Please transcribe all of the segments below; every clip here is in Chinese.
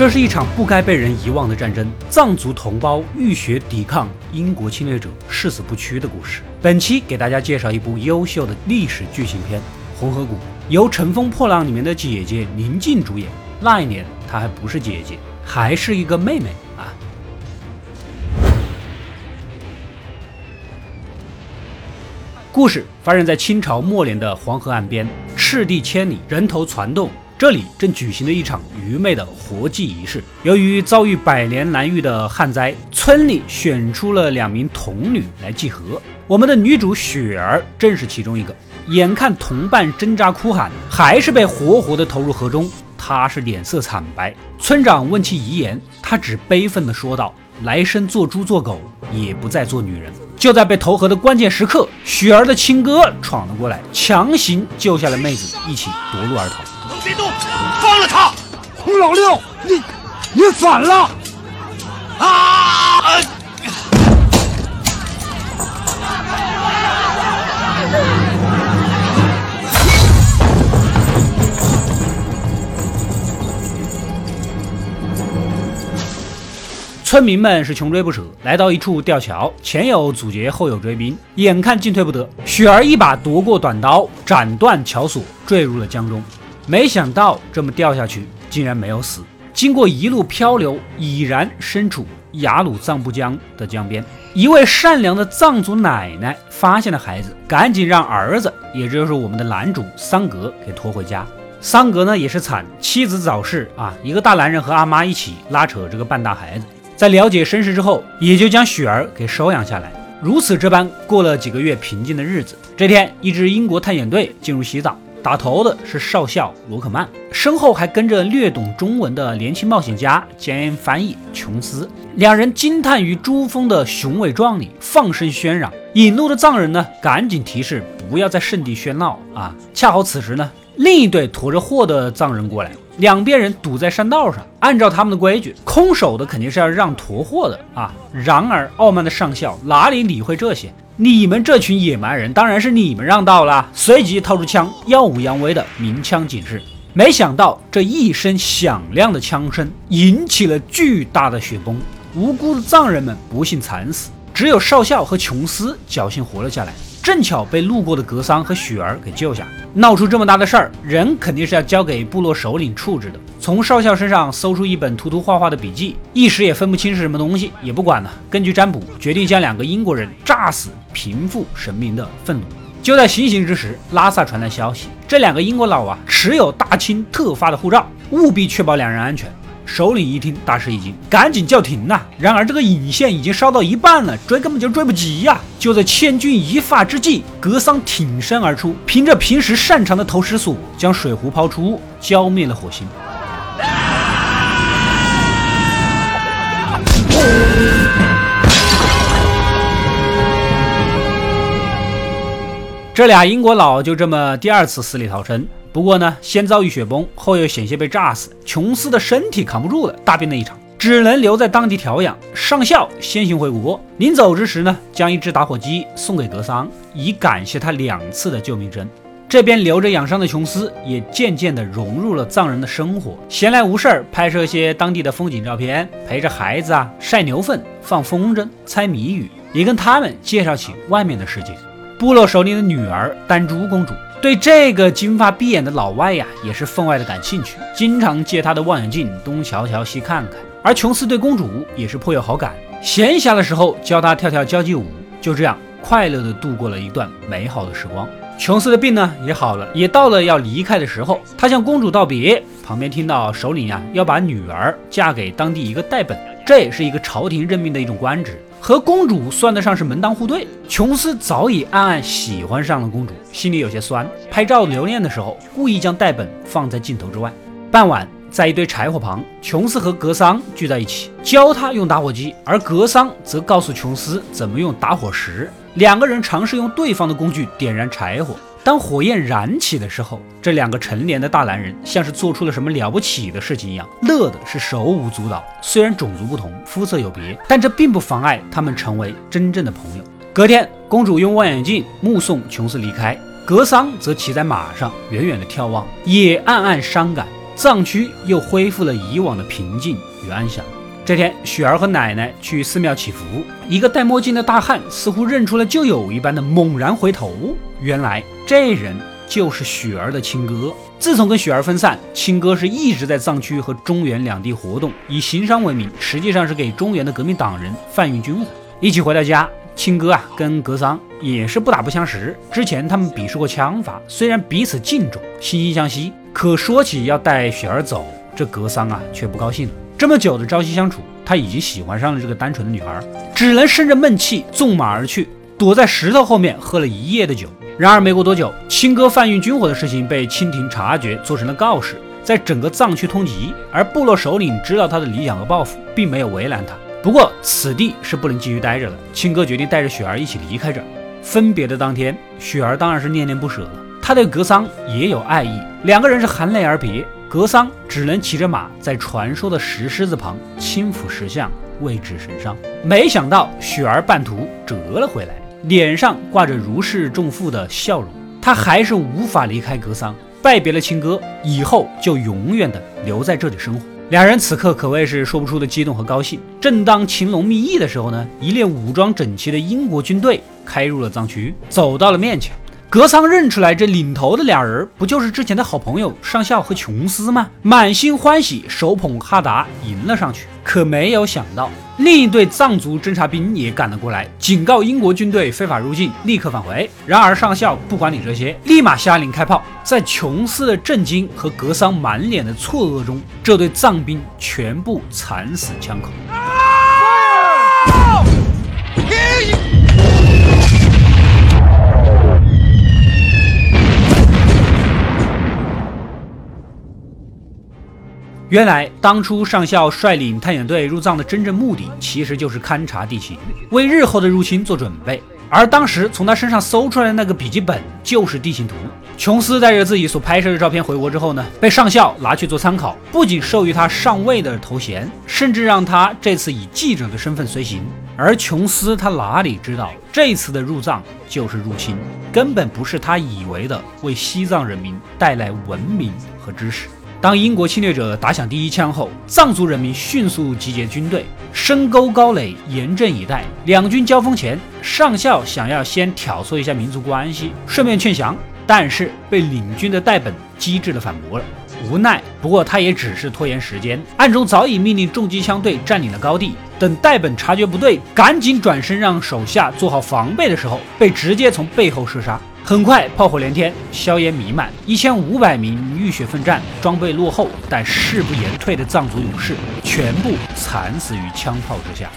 这是一场不该被人遗忘的战争，藏族同胞浴血抵抗英国侵略者，誓死不屈的故事。本期给大家介绍一部优秀的历史剧情片《红河谷》，由《乘风破浪》里面的姐姐宁静主演。那一年她还不是姐姐，还是一个妹妹啊。故事发生在清朝末年的黄河岸边，赤地千里，人头攒动。这里正举行着一场愚昧的活祭仪式。由于遭遇百年难遇的旱灾，村里选出了两名童女来祭河。我们的女主雪儿正是其中一个。眼看同伴挣扎哭喊，还是被活活的投入河中，她是脸色惨白。村长问其遗言，她只悲愤地说道：“来生做猪做狗，也不再做女人。”就在被投河的关键时刻，雪儿的亲哥闯了过来，强行救下了妹子，一起夺路而逃。别动，放了他！老六，你你反了！啊！村民们是穷追不舍，来到一处吊桥，前有阻截，后有追兵，眼看进退不得，雪儿一把夺过短刀，斩断桥索，坠入了江中。没想到这么掉下去，竟然没有死。经过一路漂流，已然身处雅鲁藏布江的江边。一位善良的藏族奶奶发现了孩子，赶紧让儿子，也就是我们的男主桑格给拖回家。桑格呢也是惨，妻子早逝啊，一个大男人和阿妈一起拉扯这个半大孩子。在了解身世之后，也就将雪儿给收养下来。如此这般过了几个月平静的日子。这天，一支英国探险队进入西藏。打头的是少校罗克曼，身后还跟着略懂中文的年轻冒险家兼翻译琼斯。两人惊叹于珠峰的雄伟壮丽，放声喧嚷。引路的藏人呢，赶紧提示不要在圣地喧闹啊！恰好此时呢，另一队驮着货的藏人过来，两边人堵在山道上。按照他们的规矩，空手的肯定是要让驮货的啊。然而傲慢的上校哪里理会这些？你们这群野蛮人，当然是你们让道了。随即掏出枪，耀武扬威的鸣枪警示。没想到这一声响亮的枪声引起了巨大的雪崩，无辜的藏人们不幸惨死，只有少校和琼斯侥幸活了下来。正巧被路过的格桑和雪儿给救下。闹出这么大的事儿，人肯定是要交给部落首领处置的。从少校身上搜出一本涂涂画画的笔记，一时也分不清是什么东西，也不管了。根据占卜，决定将两个英国人炸死，平复神明的愤怒。就在行刑之时，拉萨传来消息，这两个英国佬啊，持有大清特发的护照，务必确保两人安全。首领一听，大吃一惊，赶紧叫停呐！然而这个引线已经烧到一半了，追根本就追不及呀！就在千钧一发之际，格桑挺身而出，凭着平时擅长的投石索，将水壶抛出，浇灭了火星。这俩英国佬就这么第二次死里逃生。不过呢，先遭遇雪崩，后又险些被炸死，琼斯的身体扛不住了，大病了一场，只能留在当地调养。上校先行回国，临走之时呢，将一只打火机送给格桑，以感谢他两次的救命之恩。这边留着养伤的琼斯，也渐渐地融入了藏人的生活，闲来无事儿拍摄些当地的风景照片，陪着孩子啊晒牛粪、放风筝、猜谜语，也跟他们介绍起外面的世界。部落首领的女儿丹珠公主。对这个金发碧眼的老外呀，也是分外的感兴趣，经常借他的望远镜东瞧瞧西看看。而琼斯对公主也是颇有好感，闲暇的时候教她跳跳交际舞，就这样快乐的度过了一段美好的时光。琼斯的病呢也好了，也到了要离开的时候，他向公主道别，旁边听到首领呀要把女儿嫁给当地一个代本，这也是一个朝廷任命的一种官职。和公主算得上是门当户对，琼斯早已暗暗喜欢上了公主，心里有些酸。拍照留念的时候，故意将带本放在镜头之外。傍晚，在一堆柴火旁，琼斯和格桑聚在一起，教他用打火机，而格桑则告诉琼斯怎么用打火石。两个人尝试用对方的工具点燃柴火。当火焰燃起的时候，这两个成年的大男人像是做出了什么了不起的事情一样，乐的是手舞足蹈。虽然种族不同，肤色有别，但这并不妨碍他们成为真正的朋友。隔天，公主用望远镜目送琼斯离开，格桑则骑在马上远远的眺望，也暗暗伤感。藏区又恢复了以往的平静与安详。这天，雪儿和奶奶去寺庙祈福，一个戴墨镜的大汉似乎认出了旧友一般的猛然回头，原来这人就是雪儿的亲哥。自从跟雪儿分散，亲哥是一直在藏区和中原两地活动，以行商为名，实际上是给中原的革命党人贩运军火。一起回到家。亲哥啊，跟格桑也是不打不相识。之前他们比试过枪法，虽然彼此敬重、惺惺相惜，可说起要带雪儿走，这格桑啊却不高兴了。这么久的朝夕相处，他已经喜欢上了这个单纯的女孩，只能生着闷气纵马而去，躲在石头后面喝了一夜的酒。然而没过多久，亲哥贩运军火的事情被清廷察觉，做成了告示，在整个藏区通缉。而部落首领知道他的理想和抱负，并没有为难他。不过此地是不能继续待着了，青哥决定带着雪儿一起离开这儿。分别的当天，雪儿当然是恋恋不舍了，他对格桑也有爱意，两个人是含泪而别。格桑只能骑着马在传说的石狮子旁轻抚石像，为之神伤。没想到雪儿半途折了回来，脸上挂着如释重负的笑容。他还是无法离开格桑，拜别了亲哥，以后就永远的留在这里生活。两人此刻可谓是说不出的激动和高兴。正当情浓蜜意的时候呢，一列武装整齐的英国军队开入了藏区，走到了面前。格桑认出来，这领头的俩人不就是之前的好朋友上校和琼斯吗？满心欢喜，手捧哈达迎了上去。可没有想到，另一队藏族侦察兵也赶了过来，警告英国军队非法入境，立刻返回。然而上校不管你这些，立马下令开炮。在琼斯的震惊和格桑满脸的错愕中，这对藏兵全部惨死枪口。原来，当初上校率领探险队入藏的真正目的，其实就是勘察地形，为日后的入侵做准备。而当时从他身上搜出来的那个笔记本，就是地形图。琼斯带着自己所拍摄的照片回国之后呢，被上校拿去做参考，不仅授予他上尉的头衔，甚至让他这次以记者的身份随行。而琼斯他哪里知道，这次的入藏就是入侵，根本不是他以为的为西藏人民带来文明和知识。当英国侵略者打响第一枪后，藏族人民迅速集结军队，深沟高垒，严阵以待。两军交锋前，上校想要先挑唆一下民族关系，顺便劝降，但是被领军的戴本机智的反驳了。无奈，不过他也只是拖延时间，暗中早已命令重机枪队占领了高地。等戴本察觉不对，赶紧转身让手下做好防备的时候，被直接从背后射杀。很快，炮火连天，硝烟弥漫，一千五百名浴血奋战、装备落后但誓不言退的藏族勇士，全部惨死于枪炮之下。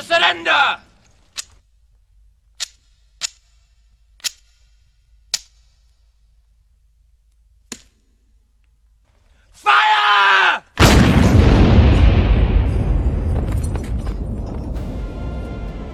Surrender! Fire!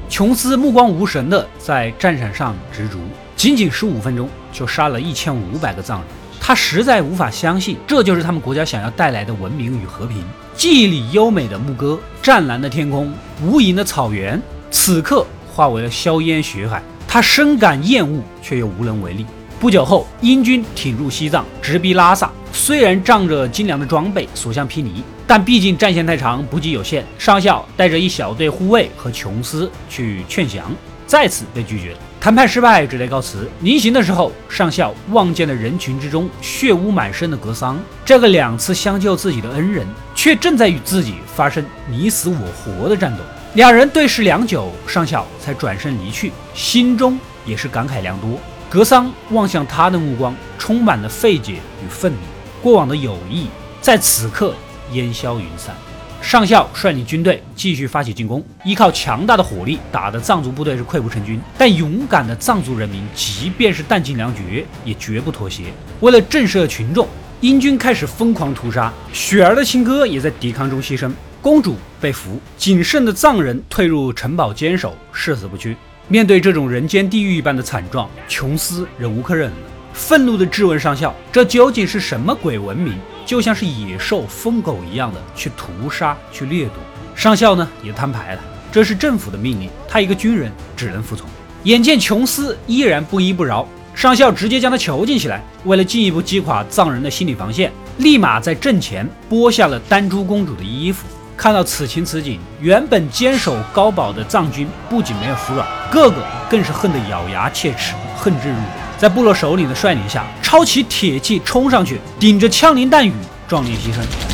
琼斯目光无神的在战场上执着，仅仅十五分钟就杀了一千五百个藏人。他实在无法相信，这就是他们国家想要带来的文明与和平。记忆里优美的牧歌，湛蓝的天空，无垠的草原，此刻化为了硝烟血海。他深感厌恶，却又无能为力。不久后，英军挺入西藏，直逼拉萨。虽然仗着精良的装备，所向披靡，但毕竟战线太长，补给有限。上校带着一小队护卫和琼斯去劝降，再次被拒绝了。谈判失败，只得告辞。临行的时候，上校望见了人群之中血污满身的格桑，这个两次相救自己的恩人，却正在与自己发生你死我活的战斗。两人对视良久，上校才转身离去，心中也是感慨良多。格桑望向他的目光，充满了费解与愤怒。过往的友谊，在此刻烟消云散。上校率领军队继续发起进攻，依靠强大的火力，打得藏族部队是溃不成军。但勇敢的藏族人民，即便是弹尽粮绝，也绝不妥协。为了震慑群众，英军开始疯狂屠杀。雪儿的亲哥也在抵抗中牺牲，公主被俘，仅剩的藏人退入城堡坚守，誓死不屈。面对这种人间地狱一般的惨状，琼斯忍无可忍了，愤怒地质问上校：“这究竟是什么鬼文明？就像是野兽、疯狗一样的去屠杀、去掠夺。”上校呢也摊牌了，这是政府的命令，他一个军人只能服从。眼见琼斯依然不依不饶，上校直接将他囚禁起来。为了进一步击垮藏人的心理防线，立马在阵前剥下了丹珠公主的衣服。看到此情此景，原本坚守高堡的藏军不仅没有服软，个个更是恨得咬牙切齿，恨之入骨。在部落首领的率领下，抄起铁器冲上去，顶着枪林弹雨，壮烈牺牲。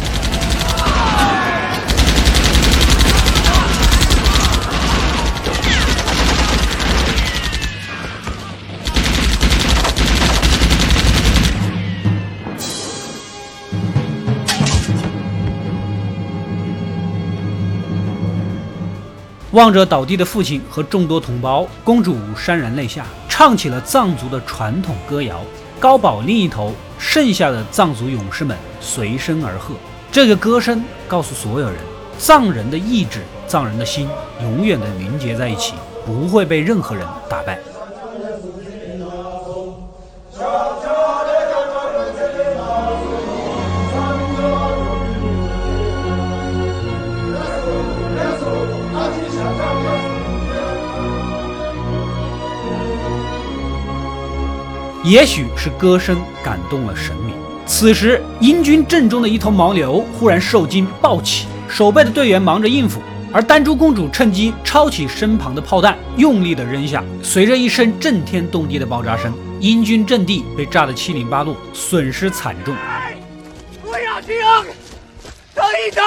望着倒地的父亲和众多同胞，公主潸然泪下，唱起了藏族的传统歌谣。高堡另一头，剩下的藏族勇士们随声而和。这个歌声告诉所有人：藏人的意志、藏人的心，永远的凝结在一起，不会被任何人打败。也许是歌声感动了神明。此时，英军阵中的一头牦牛忽然受惊暴起，守备的队员忙着应付，而丹珠公主趁机抄起身旁的炮弹，用力的扔下。随着一声震天动地的爆炸声，英军阵地被炸得七零八落，损失惨重。不要停！等一等，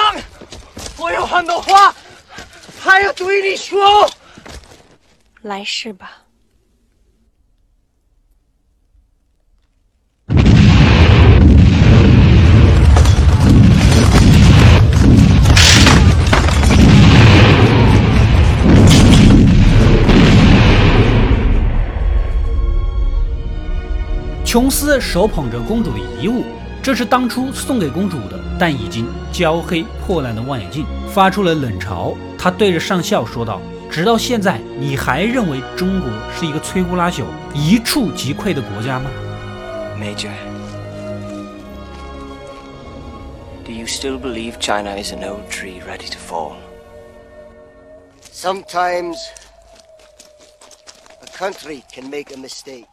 我有很多话还要对你说。来世吧。琼斯手捧着公主的遗物，这是当初送给公主的，但已经焦黑破烂的望远镜，发出了冷嘲。他对着上校说道：“直到现在，你还认为中国是一个摧枯拉朽、一触即溃的国家吗，Major？Do you still believe China is an old tree ready to fall? Sometimes a country can make a mistake.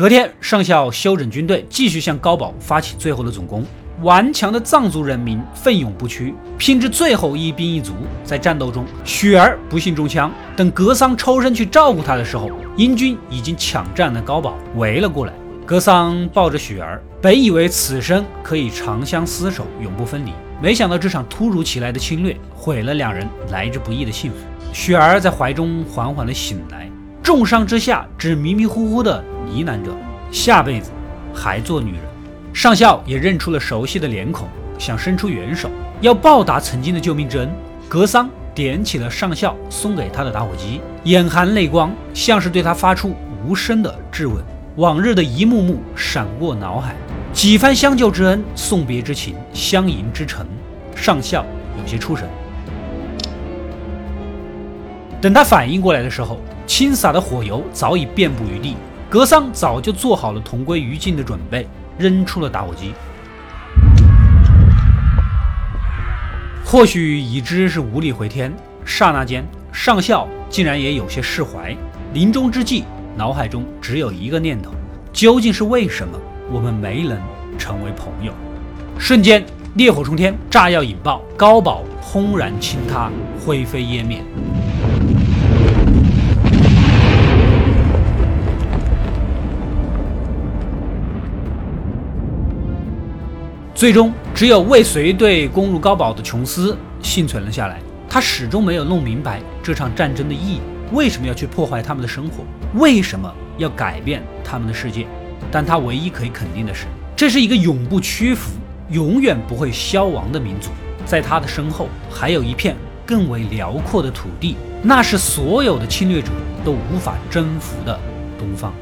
隔天，上校休整军队，继续向高堡发起最后的总攻。顽强的藏族人民奋勇不屈，拼至最后一兵一卒。在战斗中，雪儿不幸中枪。等格桑抽身去照顾他的时候，英军已经抢占了高堡，围了过来。格桑抱着雪儿，本以为此生可以长相厮守，永不分离，没想到这场突如其来的侵略，毁了两人来之不易的幸福。雪儿在怀中缓缓地醒来，重伤之下，只迷迷糊糊的。呢喃着，下辈子还做女人。上校也认出了熟悉的脸孔，想伸出援手，要报答曾经的救命之恩。格桑点起了上校送给他的打火机，眼含泪光，像是对他发出无声的质问。往日的一幕幕闪过脑海，几番相救之恩，送别之情，相迎之诚。上校有些出神。等他反应过来的时候，倾洒的火油早已遍布于地。格桑早就做好了同归于尽的准备，扔出了打火机。或许已知是无力回天，刹那间，上校竟然也有些释怀。临终之际，脑海中只有一个念头：究竟是为什么我们没能成为朋友？瞬间，烈火冲天，炸药引爆，高堡轰然倾塌，灰飞烟灭。最终，只有未遂队攻入高堡的琼斯幸存了下来。他始终没有弄明白这场战争的意义，为什么要去破坏他们的生活，为什么要改变他们的世界？但他唯一可以肯定的是，这是一个永不屈服、永远不会消亡的民族。在他的身后，还有一片更为辽阔的土地，那是所有的侵略者都无法征服的东方。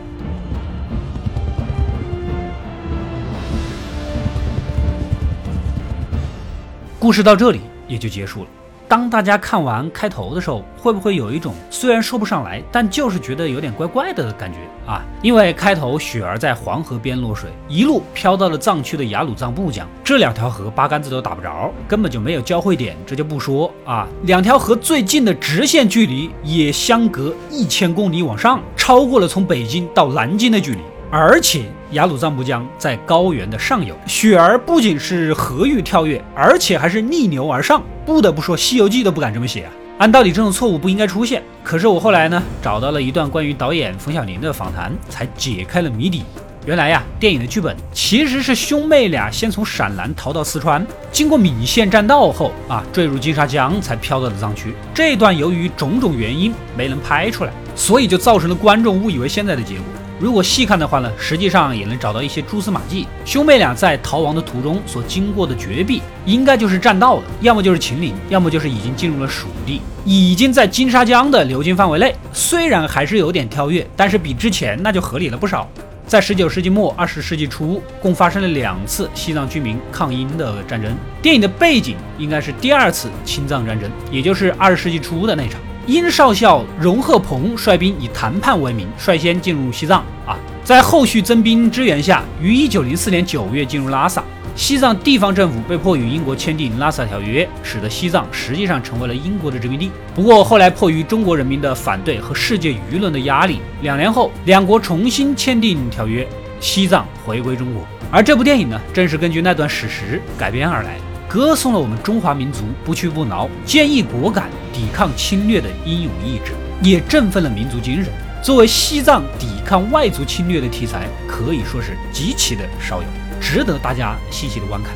故事到这里也就结束了。当大家看完开头的时候，会不会有一种虽然说不上来，但就是觉得有点怪怪的感觉啊？因为开头雪儿在黄河边落水，一路飘到了藏区的雅鲁藏布江，这两条河八竿子都打不着，根本就没有交汇点，这就不说啊。两条河最近的直线距离也相隔一千公里往上，超过了从北京到南京的距离。而且雅鲁藏布江在高原的上游，雪儿不仅是河域跳跃，而且还是逆流而上。不得不说，《西游记》都不敢这么写啊！按道理这种错误不应该出现。可是我后来呢，找到了一段关于导演冯小宁的访谈，才解开了谜底。原来呀，电影的剧本其实是兄妹俩先从陕南逃到四川，经过岷县栈道后啊，坠入金沙江，才飘到了藏区。这段由于种种原因没能拍出来，所以就造成了观众误以为现在的结果。如果细看的话呢，实际上也能找到一些蛛丝马迹。兄妹俩在逃亡的途中所经过的绝壁，应该就是栈道了，要么就是秦岭，要么就是已经进入了蜀地，已经在金沙江的流经范围内。虽然还是有点跳跃，但是比之前那就合理了不少。在十九世纪末、二十世纪初，共发生了两次西藏居民抗英的战争。电影的背景应该是第二次青藏战争，也就是二十世纪初的那场。殷少校荣赫鹏率兵以谈判为名，率先进入西藏啊，在后续增兵支援下，于一九零四年九月进入拉萨。西藏地方政府被迫与英国签订拉萨条约，使得西藏实际上成为了英国的殖民地。不过后来迫于中国人民的反对和世界舆论的压力，两年后两国重新签订条约，西藏回归中国。而这部电影呢，正是根据那段史实改编而来。歌颂了我们中华民族不屈不挠、坚毅果敢、抵抗侵略的英勇意志，也振奋了民族精神。作为西藏抵抗外族侵略的题材，可以说是极其的少有，值得大家细细的观看。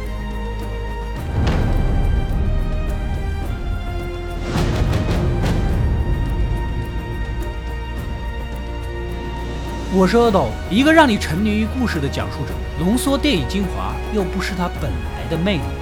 我是阿斗，一个让你沉迷于故事的讲述者，浓缩电影精华，又不失它本来的魅力。